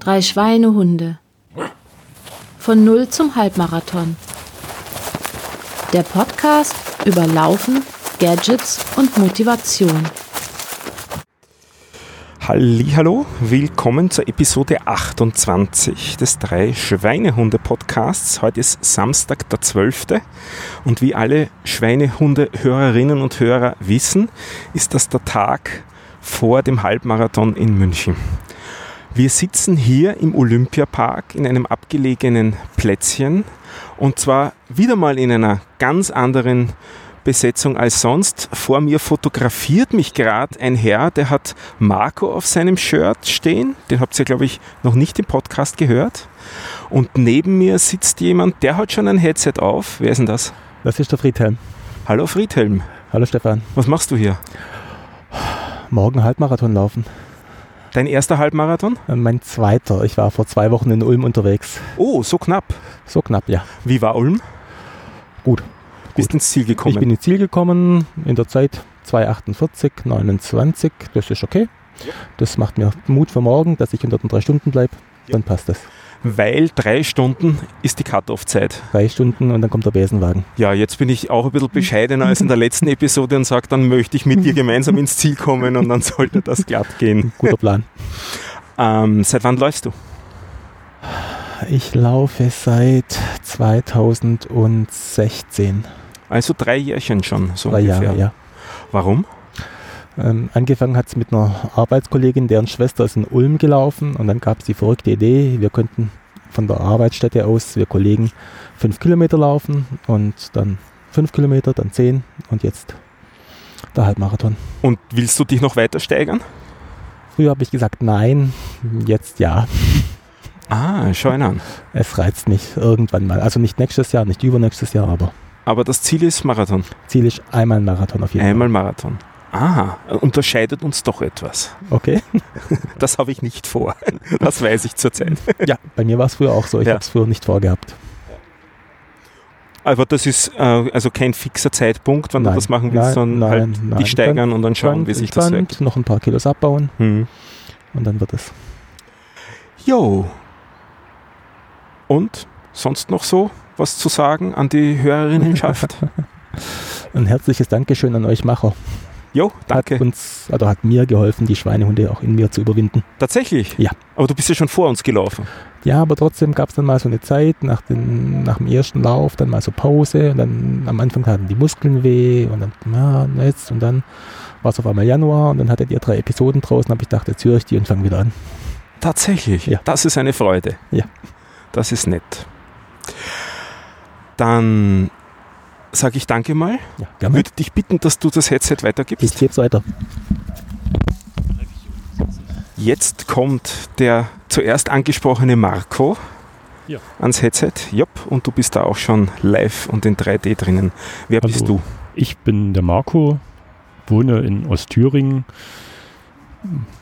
Drei Schweinehunde. Von Null zum Halbmarathon. Der Podcast über Laufen, Gadgets und Motivation. Hallo, willkommen zur Episode 28 des drei Schweinehunde Podcasts. Heute ist Samstag der 12. und wie alle Schweinehunde Hörerinnen und Hörer wissen, ist das der Tag vor dem Halbmarathon in München. Wir sitzen hier im Olympiapark in einem abgelegenen Plätzchen und zwar wieder mal in einer ganz anderen Besetzung als sonst. Vor mir fotografiert mich gerade ein Herr, der hat Marco auf seinem Shirt stehen. Den habt ihr, glaube ich, noch nicht im Podcast gehört. Und neben mir sitzt jemand, der hat schon ein Headset auf. Wer ist denn das? Das ist der Friedhelm. Hallo Friedhelm. Hallo Stefan. Was machst du hier? Morgen Halbmarathon laufen. Dein erster Halbmarathon? Äh, Mein zweiter. Ich war vor zwei Wochen in Ulm unterwegs. Oh, so knapp. So knapp, ja. Wie war Ulm? Gut. Bist ins Ziel gekommen? Ich bin ins Ziel gekommen in der Zeit 2,48, 29. Das ist okay. Das macht mir Mut für morgen, dass ich unter den drei Stunden bleibe. Dann passt das. Weil drei Stunden ist die Cut-Off-Zeit. Drei Stunden und dann kommt der Besenwagen. Ja, jetzt bin ich auch ein bisschen bescheidener als in der letzten Episode und sage, dann möchte ich mit dir gemeinsam ins Ziel kommen und dann sollte das glatt gehen. Guter Plan. Ähm, seit wann läufst du? Ich laufe seit 2016. Also drei Jährchen schon, so Drei ungefähr. Jahre, ja. Warum? Ähm, angefangen hat es mit einer Arbeitskollegin, deren Schwester ist in Ulm gelaufen und dann gab es die verrückte Idee, wir könnten von der Arbeitsstätte aus, wir Kollegen, fünf Kilometer laufen und dann fünf Kilometer, dann zehn und jetzt der Halbmarathon. Und willst du dich noch weiter steigern? Früher habe ich gesagt nein, jetzt ja. Ah, schau ihn an. Es reizt mich irgendwann mal. Also nicht nächstes Jahr, nicht übernächstes Jahr, aber Aber das Ziel ist Marathon. Ziel ist einmal ein Marathon auf jeden Einmal Marathon. Aha, unterscheidet uns doch etwas. Okay. Das habe ich nicht vor. Das weiß ich zurzeit. Ja, bei mir war es früher auch so. Ich Ja. habe es früher nicht vorgehabt. Aber das ist äh, also kein fixer Zeitpunkt, wann Nein, du das machen willst, nein, sondern nein, halt nein. dich steigern und dann schauen, wie sich das wirkt. noch ein paar Kilos abbauen Hm. und dann wird es. Jo. Und sonst noch so was zu sagen an die Hörerinnenschaft? Ein herzliches Dankeschön an euch Macher. Jo, danke. Hat uns, oder hat mir geholfen, die Schweinehunde auch in mir zu überwinden. Tatsächlich? Ja. Aber du bist ja schon vor uns gelaufen. Ja, aber trotzdem gab es dann mal so eine Zeit nach, den, nach dem ersten Lauf, dann mal so Pause und dann am Anfang hatten die Muskeln weh und dann, ja, jetzt und dann war es auf einmal Januar und dann hattet ihr drei Episoden draußen, habe ich gedacht, jetzt höre ich die und fange wieder an. Tatsächlich? Ja. Das ist eine Freude. Ja. Das ist nett. Dann sage ich danke mal. Ja, gerne. Würde dich bitten, dass du das Headset Ich weitergibst. gebe es weiter. Jetzt kommt der zuerst angesprochene Marco Ja. ans Headset. Jopp, und du bist da auch schon live und in 3D drinnen. Wer bist Hallo. du? Ich bin der Marco, wohne in Ostthüringen,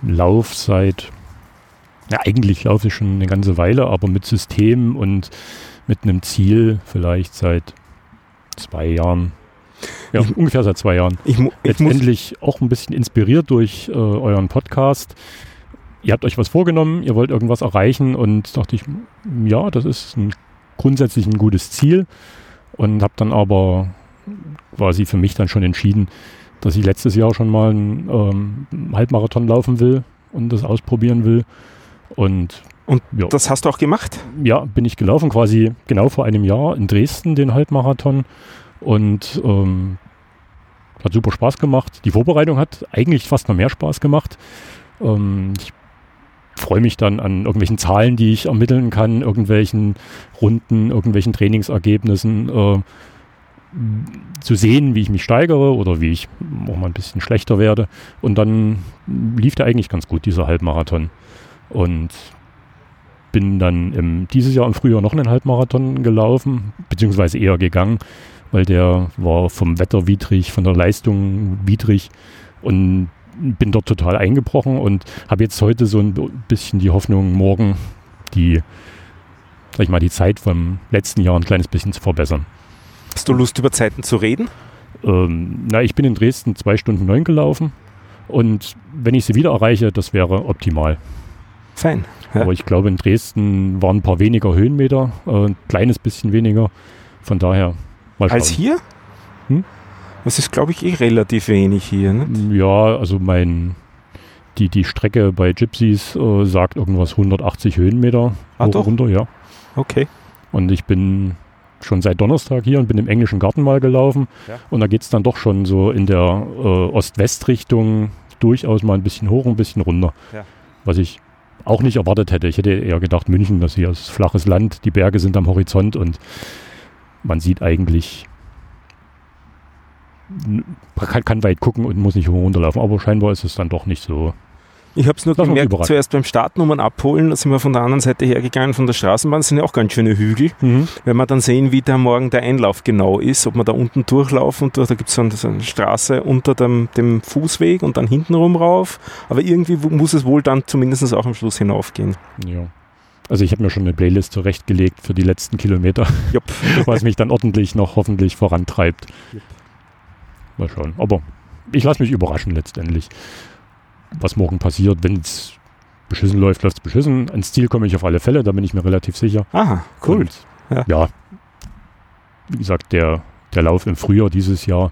lauf seit, ja eigentlich laufe ich schon eine ganze Weile, aber mit System und mit einem Ziel vielleicht seit zwei Jahren. Ja, Ich- ungefähr seit zwei Jahren. Ich, ich Letztendlich auch ein bisschen inspiriert durch äh, euren Podcast. Ihr habt euch was vorgenommen, ihr wollt irgendwas erreichen und dachte ich, ja, das ist ein, grundsätzlich ein gutes Ziel und habe dann aber quasi für mich dann schon entschieden, dass ich letztes Jahr schon mal einen ähm, Halbmarathon laufen will und das ausprobieren will. Und Und ja, das hast du auch gemacht? ja, bin ich gelaufen, quasi genau vor einem Jahr in Dresden den Halbmarathon und ähm, hat super Spaß gemacht. Die Vorbereitung hat eigentlich fast noch mehr Spaß gemacht. Ähm, ich freue mich dann an irgendwelchen Zahlen, die ich ermitteln kann, irgendwelchen Runden, irgendwelchen Trainingsergebnissen, äh, zu sehen, wie ich mich steigere oder wie ich auch mal ein bisschen schlechter werde. Und dann lief der eigentlich ganz gut, dieser Halbmarathon. Und bin dann im, dieses Jahr im Frühjahr noch einen Halbmarathon gelaufen, beziehungsweise eher gegangen, weil der war vom Wetter widrig, von der Leistung widrig und bin dort total eingebrochen und habe jetzt heute so ein bisschen die Hoffnung, morgen die, sag ich mal, die Zeit vom letzten Jahr ein kleines bisschen zu verbessern. Hast du Lust, über Zeiten zu reden? Ähm, na, ich bin in Dresden zwei Stunden neun gelaufen und wenn ich sie wieder erreiche, das wäre optimal. Fein. Ja. Aber ich glaube, in Dresden waren ein paar weniger Höhenmeter, äh, ein kleines bisschen weniger. Von daher mal schauen. Als hier? Hm? Das ist, glaube ich, eh relativ wenig hier. Ne? Ja, also mein die, die Strecke bei Gypsies äh, sagt irgendwas 180 Höhenmeter Ah, hoch doch? runter, ja. Okay. Und ich bin schon seit Donnerstag hier und bin im englischen Garten mal gelaufen. Ja. Und da geht es dann doch schon so in der äh, Ost-West-Richtung durchaus mal ein bisschen hoch, ein bisschen runter. Ja. Was ich auch nicht erwartet hätte. Ich hätte eher gedacht, München, das hier ist flaches Land, die Berge sind am Horizont und man sieht eigentlich, kann, kann weit gucken und muss nicht hoch runterlaufen. Aber scheinbar ist es dann doch nicht so. Ich habe es nur uns gemerkt, zuerst beim Startnummern abholen, da sind wir von der anderen Seite hergegangen, von der Straßenbahn, das sind ja auch ganz schöne Hügel. Wenn wir dann sehen, wie da morgen der Einlauf genau ist, ob wir da unten durchlaufen, und durch, da gibt es so, eine- Straße unter dem, dem Fußweg und dann hintenrum rauf. Aber irgendwie muss es wohl dann zumindest auch am Schluss hinaufgehen. Ja. Also ich habe mir schon eine Playlist zurechtgelegt für die letzten Kilometer, Jupp. was mich dann ordentlich noch hoffentlich vorantreibt. Jupp. Mal schauen. Aber ich lasse mich überraschen letztendlich, was morgen passiert. Wenn es beschissen läuft, läuft es beschissen. Ans Ziel komme ich auf alle Fälle, da bin ich mir relativ sicher. Aha, cool. Und, Ja. ja. Wie gesagt, der, der Lauf im Frühjahr dieses Jahr,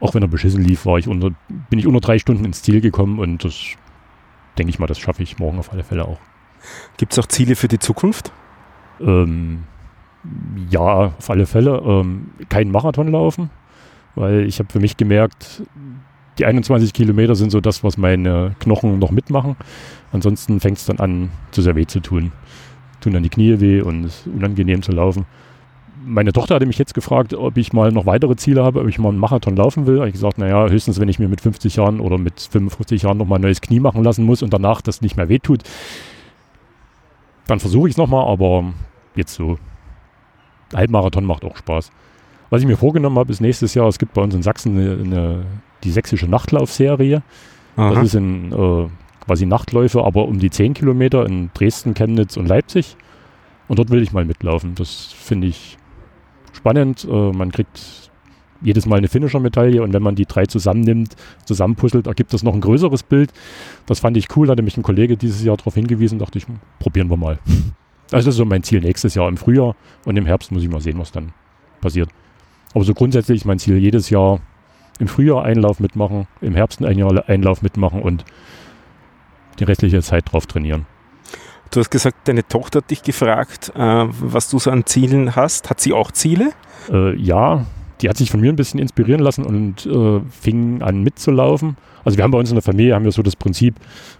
auch wenn er beschissen lief, war ich unter, bin ich unter drei Stunden ins Ziel gekommen und das denke ich mal, das schaffe ich morgen auf alle Fälle auch. Gibt es auch Ziele für die Zukunft? Ähm, ja, auf alle Fälle. Ähm, keinen Marathon laufen, weil ich habe für mich gemerkt, die 21 Kilometer sind so das, was meine Knochen noch mitmachen. Ansonsten fängt es dann an, zu sehr weh zu tun. Tun dann die Knie weh und es ist unangenehm zu laufen. Meine Tochter hatte mich jetzt gefragt, ob ich mal noch weitere Ziele habe, ob ich mal einen Marathon laufen will. Habe ich gesagt, naja, höchstens, wenn ich mir mit 50 Jahren oder mit 55 Jahren noch mal ein neues Knie machen lassen muss und danach das nicht mehr wehtut, dann versuche ich es nochmal, aber jetzt so. Halbmarathon macht auch Spaß. Was ich mir vorgenommen habe, ist nächstes Jahr, es gibt bei uns in Sachsen eine, eine, die sächsische Nachtlaufserie. Aha. Das ist in, äh, quasi Nachtläufe, aber um die 10 Kilometer in Dresden, Chemnitz und Leipzig. Und dort will ich mal mitlaufen. Das finde ich spannend. Äh, man kriegt jedes Mal eine Finisher-Medaille und wenn man die drei zusammennimmt, zusammenpuzzelt, ergibt das noch ein größeres Bild. Das fand ich cool, da hatte mich ein Kollege dieses Jahr darauf hingewiesen, dachte ich, hm, probieren wir mal. Also das ist so mein Ziel nächstes Jahr im Frühjahr und im Herbst muss ich mal sehen, was dann passiert. Aber so grundsätzlich ist mein Ziel jedes Jahr im Frühjahr Einlauf mitmachen, im Herbst einen Jahr Einlauf mitmachen und die restliche Zeit drauf trainieren. Du hast gesagt, deine Tochter hat dich gefragt, äh, was du so an Zielen hast. Hat sie auch Ziele? Äh, ja, die hat sich von mir ein bisschen inspirieren lassen und äh, fing an mitzulaufen. Also wir haben bei uns in der Familie haben wir so das Prinzip,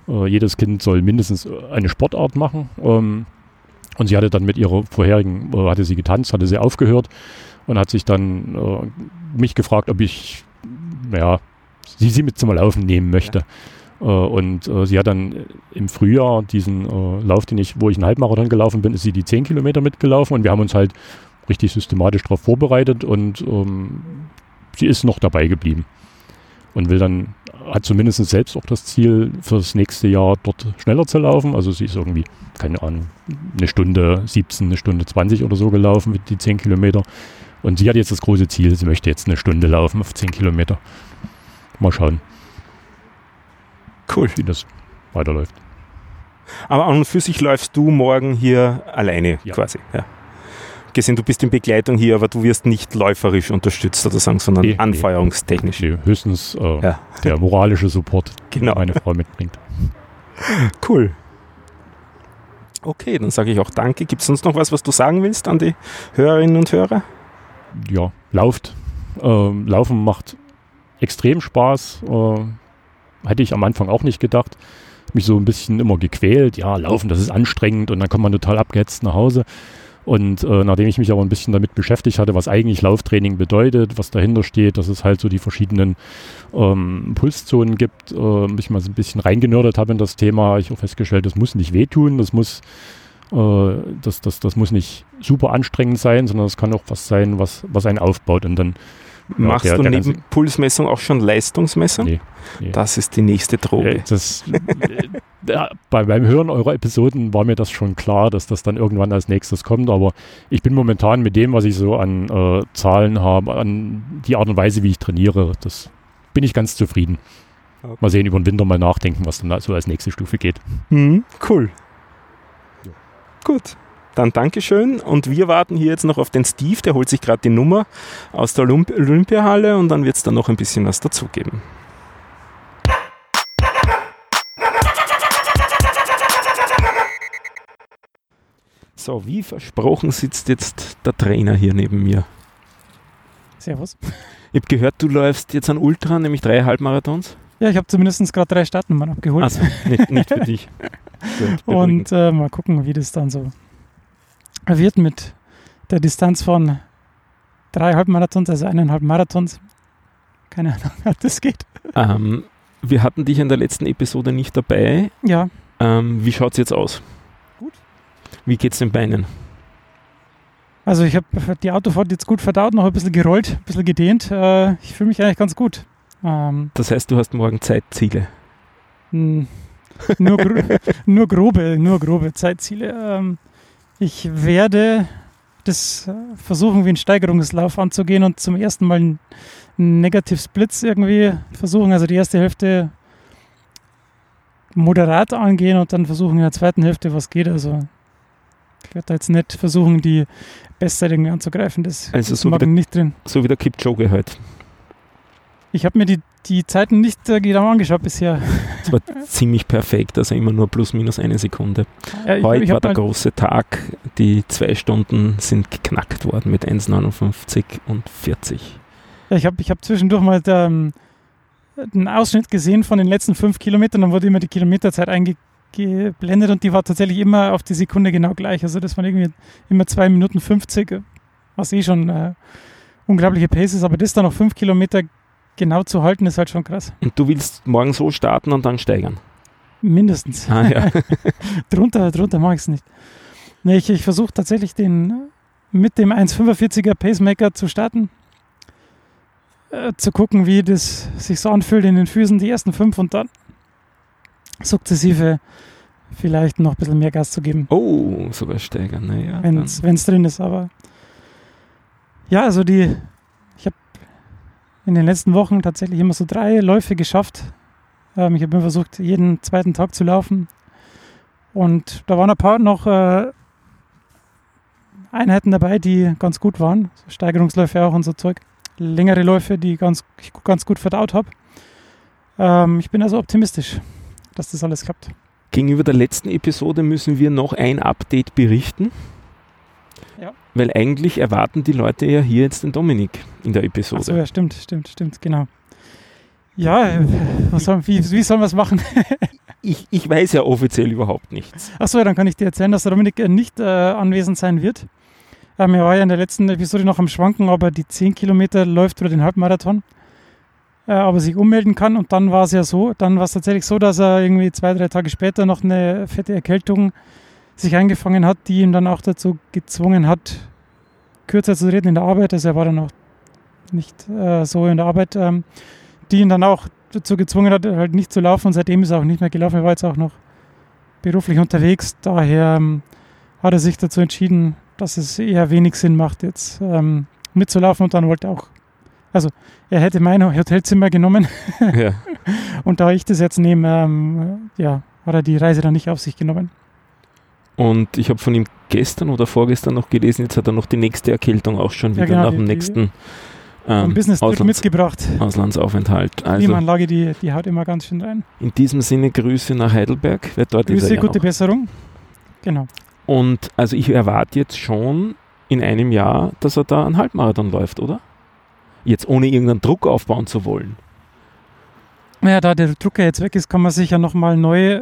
äh, jedes Kind soll mindestens äh, eine Sportart machen. Ähm, und sie hatte dann mit ihrer vorherigen, äh, hatte sie getanzt, hatte sie aufgehört und hat sich dann mich gefragt, ob ich, naja, sie, sie mit zum Laufen nehmen möchte. Äh, und äh, sie hat dann im Frühjahr diesen äh, Lauf, den ich, wo ich einen Halbmarathon gelaufen bin, ist sie die 10 Kilometer mitgelaufen und wir haben uns halt richtig systematisch darauf vorbereitet und ähm, sie ist noch dabei geblieben und will dann, hat zumindest selbst auch das Ziel, fürs nächste Jahr dort schneller zu laufen. Also sie ist irgendwie, keine Ahnung, eine Stunde 17, eine Stunde 20 oder so gelaufen mit die 10 Kilometer. Und sie hat jetzt das große Ziel, sie möchte jetzt eine Stunde laufen auf 10 Kilometer. Mal schauen, Cool. wie das weiterläuft. Aber an und für sich läufst du morgen hier alleine Ja. quasi. Ja. Gesehen, du bist in Begleitung hier, aber du wirst nicht läuferisch unterstützt oder sagen, sondern Nee, anfeuerungstechnisch. Nee, höchstens äh, Ja. der moralische Support, Genau. den meine Frau mitbringt. Cool. Okay, dann sage ich auch Danke. Gibt es sonst noch was, was du sagen willst an die Hörerinnen und Hörer? Ja, lauft. Ähm, Laufen macht extrem Spaß. Äh, hätte ich am Anfang auch nicht gedacht. Mich so ein bisschen immer gequält. Ja, Laufen, das ist anstrengend und dann kommt man total abgehetzt nach Hause. Und äh, nachdem ich mich aber ein bisschen damit beschäftigt hatte, was eigentlich Lauftraining bedeutet, was dahinter steht, dass es halt so die verschiedenen ähm, Pulszonen gibt, äh, mich mal so ein bisschen reingenördet habe in das Thema, ich auch festgestellt, das muss nicht wehtun, das muss, äh, das, das, das muss nicht super anstrengend sein, sondern es kann auch was sein, was, was einen aufbaut. Und dann ja, Machst der- du der neben Pulsmessung auch schon Leistungsmessung? Nee, nee. Das ist die nächste Droge. Äh, Das, äh, ja, bei, beim Hören eurer Episoden war mir das schon klar, dass das dann irgendwann als nächstes kommt, aber ich bin momentan mit dem, was ich so an äh, Zahlen habe, an die Art und Weise, wie ich trainiere, das bin ich ganz zufrieden. Okay. Mal sehen, über den Winter mal nachdenken, was dann so als nächste Stufe geht. Mhm, cool. Gut. Dann Dankeschön und wir warten hier jetzt noch auf den Steve, der holt sich gerade die Nummer aus der Olymp Olympiahalle und dann wird es dann noch ein bisschen was dazugeben. So, wie versprochen sitzt jetzt der Trainer hier neben mir. Servus. Ich habe gehört, du läufst jetzt an Ultra, nämlich drei Halbmarathons. Ja, ich habe zumindest gerade drei Startnummern abgeholt. Also nicht, nicht für dich. Und äh, mal gucken, wie das dann so wird mit der Distanz von drei Halbmarathons, also eineinhalb Marathons. Keine Ahnung, ob das geht. ähm, wir hatten dich in der letzten Episode nicht dabei. Ja, Ähm, wie schaut es jetzt aus? Gut. Wie geht's den Beinen? also ich habe die Autofahrt jetzt gut verdaut, noch ein bisschen gerollt, ein bisschen gedehnt. Äh, ich fühle mich eigentlich ganz gut. Ähm, Das heißt, du hast morgen Zeitziele. mh, nur, gro nur grobe, nur grobe Zeitziele. Ähm, ich werde das äh, versuchen, wie einen Steigerungslauf anzugehen und zum ersten Mal einen Negative Splits irgendwie versuchen. Also die erste Hälfte moderat angehen und dann versuchen in der zweiten Hälfte, was geht. Also ich werde da jetzt nicht versuchen, die Bestzeit irgendwie anzugreifen. Das Also ist so morgen nicht drin. So wie der Kipchoge heute. Ich habe mir die, die Zeiten nicht äh, genau angeschaut bisher. Das war ziemlich perfekt, also immer nur plus minus eine Sekunde. Ja, ich, Heute ich war der große Tag. Die zwei Stunden sind geknackt worden mit 1,59 und 40. Ja, ich habe ich hab zwischendurch mal da, ähm, einen Ausschnitt gesehen von den letzten fünf Kilometern, dann wurde immer die Kilometerzeit eingeblendet und die war tatsächlich immer auf die Sekunde genau gleich. Also das waren irgendwie immer zwei Minuten 50, was eh schon äh, unglaubliche Pace ist, aber das dann noch fünf Kilometer genau zu halten, ist halt schon krass. Und du willst morgen so starten und dann steigern. Mindestens. Ah ja. drunter, drunter mache ich es nicht. Nee, ich, ich versuche tatsächlich den mit dem 1,45er Pacemaker zu starten. Äh, zu gucken, wie das sich so anfühlt in den Füßen, die ersten fünf und dann sukzessive vielleicht noch ein bisschen mehr Gas zu geben, Oh, sogar steigern. Naja, wenn es drin ist. Aber ja, also die, in den letzten Wochen tatsächlich immer so drei Läufe geschafft. Ähm, ich habe immer versucht, jeden zweiten Tag zu laufen. Und da waren ein paar noch äh, Einheiten dabei, die ganz gut waren. So Steigerungsläufe auch und so Zeug. Längere Läufe, die ganz, ich ganz gut verdaut habe. Ähm, ich bin also optimistisch, dass das alles klappt. Gegenüber der letzten Episode müssen wir noch ein Update berichten. Ja. Weil eigentlich erwarten die Leute ja hier jetzt den Dominik in der Episode. Achso, ja, stimmt, stimmt, stimmt, genau. Ja, äh, was soll, wie, wie sollen wir es machen? Ich, ich weiß ja offiziell überhaupt nichts. Achso, dann kann ich dir erzählen, dass der Dominik äh, nicht äh, anwesend sein wird. Ähm, er war ja in der letzten Episode noch am Schwanken, ob er die 10 Kilometer läuft oder den Halbmarathon. Äh, ob er sich ummelden kann. Und dann war es ja so, dann war es tatsächlich so, dass er irgendwie zwei, drei Tage später noch eine fette Erkältung sich eingefangen hat, die ihn dann auch dazu gezwungen hat, kürzer zu reden in der Arbeit. Also er war dann auch nicht äh, so in der Arbeit, ähm, die ihn dann auch dazu gezwungen hat, halt nicht zu laufen. Und seitdem ist er auch nicht mehr gelaufen. Er war jetzt auch noch beruflich unterwegs. Daher ähm, hat er sich dazu entschieden, dass es eher wenig Sinn macht, jetzt ähm, mitzulaufen. Und dann wollte er auch, also er hätte mein Hotelzimmer genommen. ja. Und da ich das jetzt nehme, ähm, ja, hat er die Reise dann nicht auf sich genommen. Und ich habe von ihm gestern oder vorgestern noch gelesen, jetzt hat er noch die nächste Erkältung auch schon Ja, wieder genau, nach dem die- nächsten ähm, Business Auslands mitgebracht. Auslandsaufenthalt. Die Also Klimaanlage, die, die haut immer ganz schön rein. in diesem Sinne Grüße nach Heidelberg. Wer dort ist Grüße, ja gute noch. Besserung. Genau. Und also ich erwarte jetzt schon in einem Jahr, dass er da einen Halbmarathon läuft, oder? Jetzt ohne irgendeinen Druck aufbauen zu wollen. Naja, da der Drucker jetzt weg ist, kann man sich ja nochmal neu,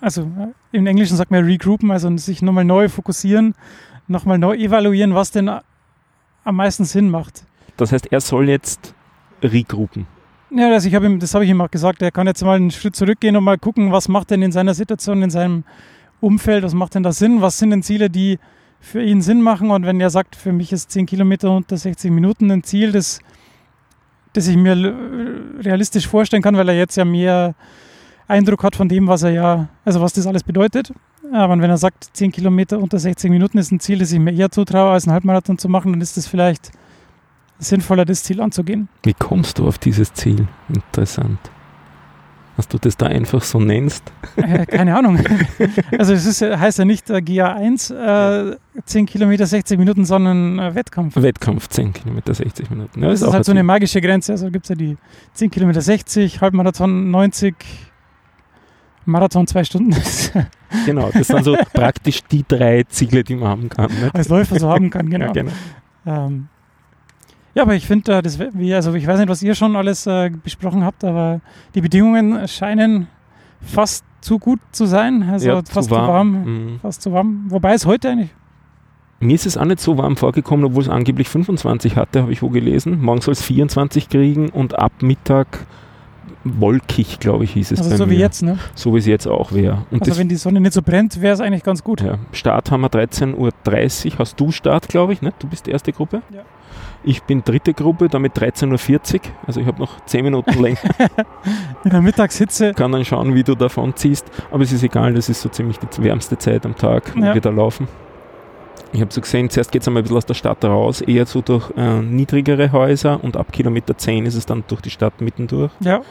also äh, im Englischen sagt man regroupen, also sich nochmal neu fokussieren, nochmal neu evaluieren, was denn a- am meisten Sinn macht. Das heißt, er soll jetzt regroupen. Ja, also ich hab ihm, das habe ich ihm auch gesagt, er kann jetzt mal einen Schritt zurückgehen und mal gucken, was macht denn in seiner Situation, in seinem Umfeld, was macht denn da Sinn, was sind denn Ziele, die für ihn Sinn machen und wenn er sagt, für mich ist 10 Kilometer unter 60 Minuten ein Ziel, das, das ich mir realistisch vorstellen kann, weil er jetzt ja mehr Eindruck hat von dem, was er ja, also was das alles bedeutet. Aber wenn er sagt, 10 Kilometer unter 60 Minuten ist ein Ziel, das ich mir eher zutraue, als einen Halbmarathon zu machen, dann ist es vielleicht sinnvoller, das Ziel anzugehen. Wie kommst du auf dieses Ziel? Interessant. Dass du das da einfach so nennst? Äh, keine Ahnung. Also es ist, heißt ja nicht äh, GA1 äh, 10 Kilometer 60 Minuten, sondern äh, Wettkampf. Wettkampf 10 Kilometer, 60 Minuten. Ja, Das ist auch halt so ein eine magische Grenze. Also gibt es ja die 10 Kilometer 60, Halbmarathon 90, Marathon 2 Stunden. Das Genau, das sind so praktisch die drei Ziele, die man haben kann. Nicht? als Läufer so haben kann, genau. Ja, genau. Ähm, ja, aber ich finde, äh, das wär- wie, also ich weiß nicht, was ihr schon alles äh, besprochen habt, aber die Bedingungen scheinen fast zu gut zu sein. Also Ja, fast zu warm. Mhm. Fast zu warm. Wobei es heute eigentlich. Mir ist es auch nicht so warm vorgekommen, obwohl es angeblich 25 hatte, habe ich wo gelesen. Morgen soll es 24 kriegen und ab Mittag wolkig, glaube ich, hieß es Also so mir. wie jetzt, ne? So wie es jetzt auch wäre. Also wenn die Sonne nicht so brennt, wäre es eigentlich ganz gut. ja, Start haben wir 13.30 Uhr. Hast du Start, glaube ich, ne? Du bist die erste Gruppe. Ja. Ich bin dritte Gruppe, damit 13.40 Uhr. Also ich habe noch 10 Minuten länger. In der Mittagshitze. kann dann schauen, wie du davon ziehst. Aber es ist egal, das ist so ziemlich die wärmste Zeit am Tag, wo Ja. wir da laufen. Ich habe so gesehen, zuerst geht es einmal ein bisschen aus der Stadt raus, eher so durch äh, niedrigere Häuser und ab Kilometer 10 ist es dann durch die Stadt mittendurch. Ja.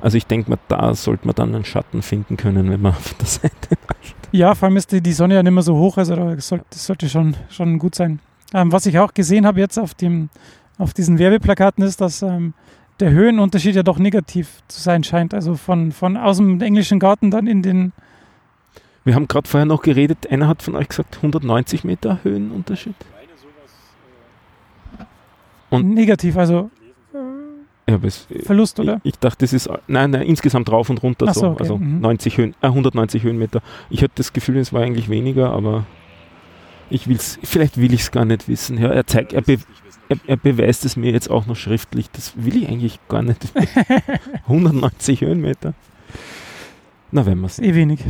Also ich denke mal, da sollte man dann einen Schatten finden können, wenn man auf der Seite ja, vor allem ist die, die Sonne ja nicht mehr so hoch, also das sollte schon, schon gut sein. Ähm, was ich auch gesehen habe jetzt auf, dem, auf diesen Werbeplakaten ist, dass ähm, der Höhenunterschied ja doch negativ zu sein scheint. Also von, von aus dem englischen Garten dann in den Wir haben gerade vorher noch geredet, einer hat von euch gesagt 190 Meter Höhenunterschied. Und- negativ, also Ja, es, Verlust, oder? Ich, ich dachte, das ist nein, nein, insgesamt rauf und runter so, so, okay, also mhm. 90 Höhen, äh, 190 Höhenmeter. Ich hatte das Gefühl, es war eigentlich weniger, aber ich will's, vielleicht will ich es gar nicht wissen. Ja, er zeigt, er, be, er, er beweist es mir jetzt auch noch schriftlich. Das will ich eigentlich gar nicht. 190 Höhenmeter. Na, werden wir sehen. Eh wenig.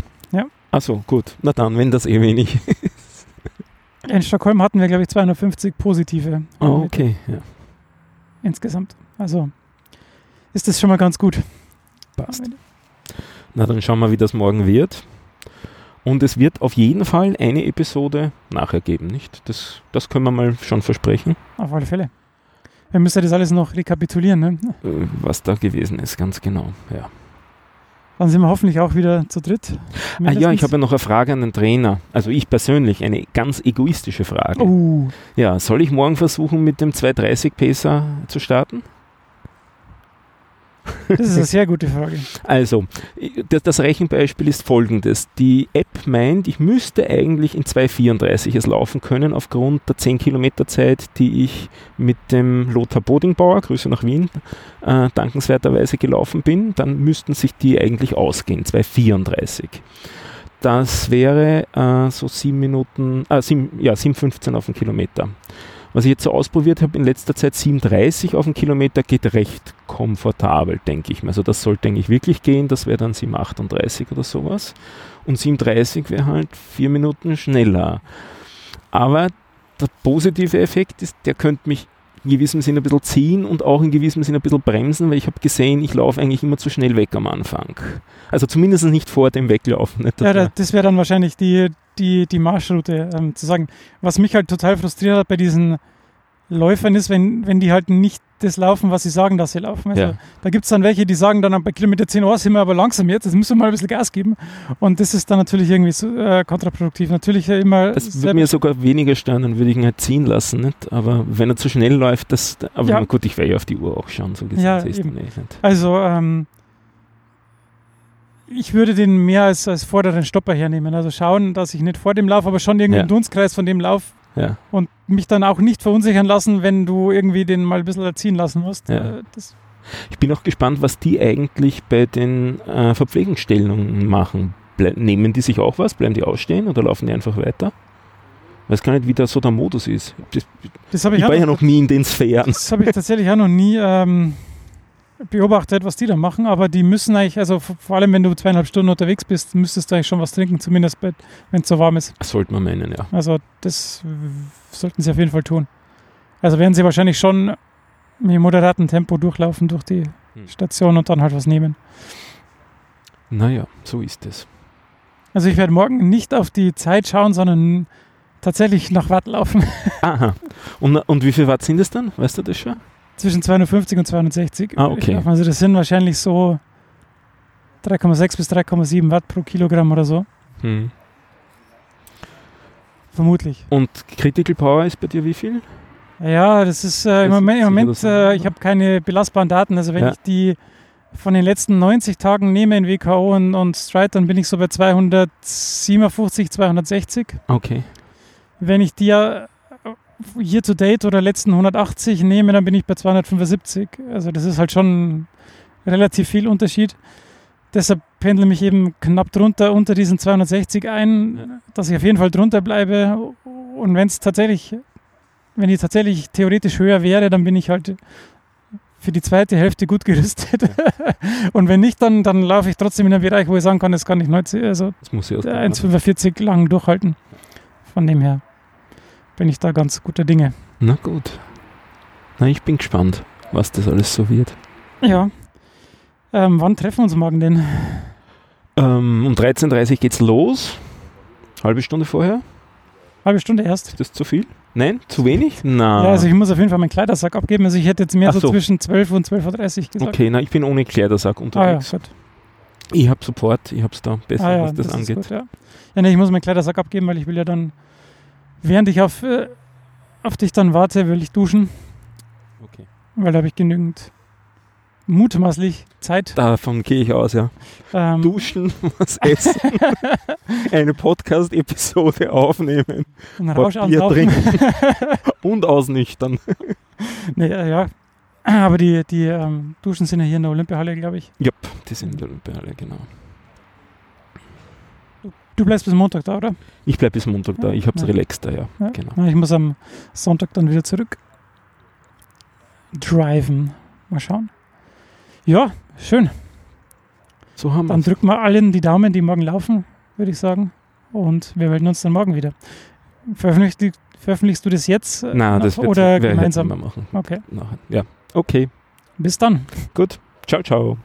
Achso, gut. Na dann, wenn das eh wenig. In Stockholm hatten wir, glaube ich, 250 positive Oh, okay. Ja, insgesamt. Also ist das schon mal ganz gut. passt. Na, dann schauen wir, wie das morgen wird. Und es wird auf jeden Fall eine Episode nachher geben, nicht? Das, das können wir mal schon versprechen. Auf alle Fälle. Wir müssen ja das alles noch rekapitulieren. Ne? äh, was da gewesen ist, ganz genau. Ja. Dann sind wir hoffentlich auch wieder zu dritt. Ah ja, ich habe ja noch eine Frage an den Trainer. Also ich persönlich, eine ganz egoistische Frage. Oh, Ja, soll ich morgen versuchen, mit dem 230 Pacer zu starten? Das ist eine sehr gute Frage. Also, das, Rechenbeispiel ist folgendes. Die App meint, ich müsste eigentlich in 234 es laufen können, aufgrund der 10 Kilometer Zeit, die ich mit dem Lothar Bodingbauer, Grüße nach Wien, äh, dankenswerterweise gelaufen bin. Dann müssten sich die eigentlich ausgehen, 234. Das wäre äh, so 7 Minuten, äh, 7, ja, 7,15 auf den Kilometer. Was ich jetzt so ausprobiert habe in letzter Zeit, 7,30 auf den Kilometer geht recht komfortabel, denke ich mir. Also das sollte eigentlich wirklich gehen, das wäre dann 7,38 oder sowas. Und 7,30 wäre halt vier Minuten schneller. Aber der positive Effekt ist, der könnte mich in gewissem Sinne ein bisschen ziehen und auch in gewissem Sinne ein bisschen bremsen, weil ich habe gesehen, ich laufe eigentlich immer zu schnell weg am Anfang. Also zumindest nicht vor dem Weglaufen. Nicht Ja, das wäre dann wahrscheinlich die, die, die Marschroute ähm, zu sagen. Was mich halt total frustriert hat bei diesen Läufern ist, wenn, wenn die halt nicht das laufen, was sie sagen, dass sie laufen. Also, Ja. Da gibt es dann welche, die sagen dann bei Kilometer 10 Uhr sind wir aber langsam jetzt, jetzt müssen wir mal ein bisschen Gas geben. Und das ist dann natürlich irgendwie so, äh, kontraproduktiv. Natürlich ja immer Das würde mir sogar weniger stören, dann würde ich ihn halt ziehen lassen. Nicht? Aber wenn er zu schnell läuft, das. Aber Ja. gut, ich werde ja auf die Uhr auch schauen, so gesehen. Ja, eh nicht. Also, ähm, ich würde den mehr als, als vorderen Stopper hernehmen. Also schauen, dass ich nicht vor dem Lauf, aber schon irgendwie Ja. im Dunstkreis von dem Lauf Ja. und mich dann auch nicht verunsichern lassen, wenn du irgendwie den mal ein bisschen erziehen lassen musst. Ja. Äh, Das, Ich bin auch gespannt, was die eigentlich bei den äh, Verpflegungsstellungen machen. Ble nehmen die sich auch was? Bleiben die ausstehen oder laufen die einfach weiter? Weiß gar nicht, wie da so der Modus ist. Das, das ich ich, war ja noch, noch nie in den Sphären. das habe ich tatsächlich auch noch nie ähm, beobachtet, was die da machen, aber die müssen eigentlich, also vor allem wenn du zweieinhalb Stunden unterwegs bist, müsstest du eigentlich schon was trinken, zumindest wenn es so warm ist. Sollte man meinen, ja. Also das sollten sie auf jeden Fall tun. Also werden sie wahrscheinlich schon mit moderatem Tempo durchlaufen durch die Hm. Station und dann halt was nehmen. Naja, so ist es. Also ich werde morgen nicht auf die Zeit schauen, sondern tatsächlich nach Watt laufen. Aha. Und, und wie viel Watt sind es dann? Weißt du das schon? Zwischen 250 und 260. Ah, okay. Also das sind wahrscheinlich so 3,6 bis 3,7 Watt pro Kilogramm oder so. Hm. Vermutlich. Und Critical Power ist bei dir wie viel? Ja, das ist äh, im Das Moment, im Moment äh, ich habe keine belastbaren Daten. Also wenn Ja. ich die von den letzten 90 Tagen nehme in WKO und, und Stride, dann bin ich so bei 257, 260. Okay. Wenn ich die year to date oder letzten 180 nehme, dann bin ich bei 275. Also das ist halt schon relativ viel Unterschied. Deshalb pendle mich eben knapp drunter unter diesen 260 ein, Ja. dass ich auf jeden Fall drunter bleibe. Und wenn es tatsächlich, wenn die tatsächlich theoretisch höher wäre, dann bin ich halt für die zweite Hälfte gut gerüstet. Und wenn nicht, dann, dann laufe ich trotzdem in einem Bereich, wo ich sagen kann, das kann ich 90, also Das muss ich der ausprobieren. 1,45 lang durchhalten. Von dem her bin ich da ganz guter Dinge. Na gut. Na, ich bin gespannt, was das alles so wird. Ja. Ähm, wann treffen wir uns morgen denn? Ähm, um 13.30 Uhr geht's los. Halbe Stunde vorher. Halbe Stunde erst. Ist das zu viel? Nein? Zu wenig? Na. Ja, also ich muss auf jeden Fall meinen Kleidersack abgeben. Also ich hätte jetzt mehr so, so. zwischen 12 und 12.30 Uhr gesagt. okay, na, ich bin ohne Kleidersack Ah ja, unterwegs. gut. Ich habe Support, ich hab's da besser, Ah, ja, was das, ist angeht. Gut, ja. ja nee, ich muss meinen Kleidersack abgeben, weil ich will ja dann, während ich auf, äh, auf dich dann warte, will ich duschen, Okay. weil da habe ich genügend mutmaßlich Zeit. Davon gehe ich aus, ja. Ähm, Duschen, was essen, eine Podcast-Episode aufnehmen Rausch Bier ansaufen. und ausnüchtern. nee, äh, ja. Aber die, die ähm, Duschen sind ja hier in der Olympiahalle, glaube ich. Jupp, die sind in der Olympiahalle, genau. Du bleibst bis Montag da, oder? Ich bleibe bis Montag da, ich hab's Ja. relaxed da, ja. Ja. Genau. Na, Ich muss am Sonntag dann wieder zurück. Driven. Mal schauen. Ja, schön. So haben Dann wir drücken wir allen die Daumen, die morgen laufen, würde ich sagen. Und wir melden uns dann morgen wieder. Veröffentlichst, veröffentlichst du das jetzt? äh, Nein, noch das wird oder gemeinsam? wir machen. Okay. Nachher. Ja, okay, Bis dann. gut. Ciao, ciao.